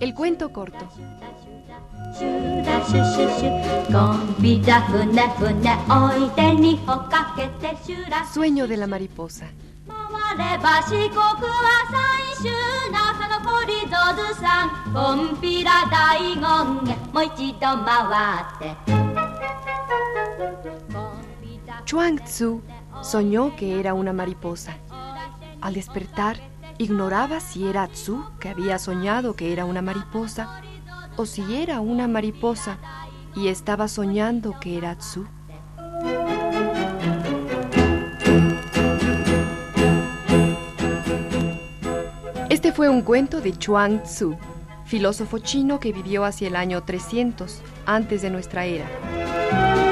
El cuento corto. Sueño de la mariposa. Chuang Tzu soñó que era una mariposa. Al despertar, ignoraba si era Tzu que había soñado que era una mariposa o si era una mariposa y estaba soñando que era Tzu. Este fue un cuento de Chuang Tzu, filósofo chino que vivió hacia el año 300 antes de nuestra era.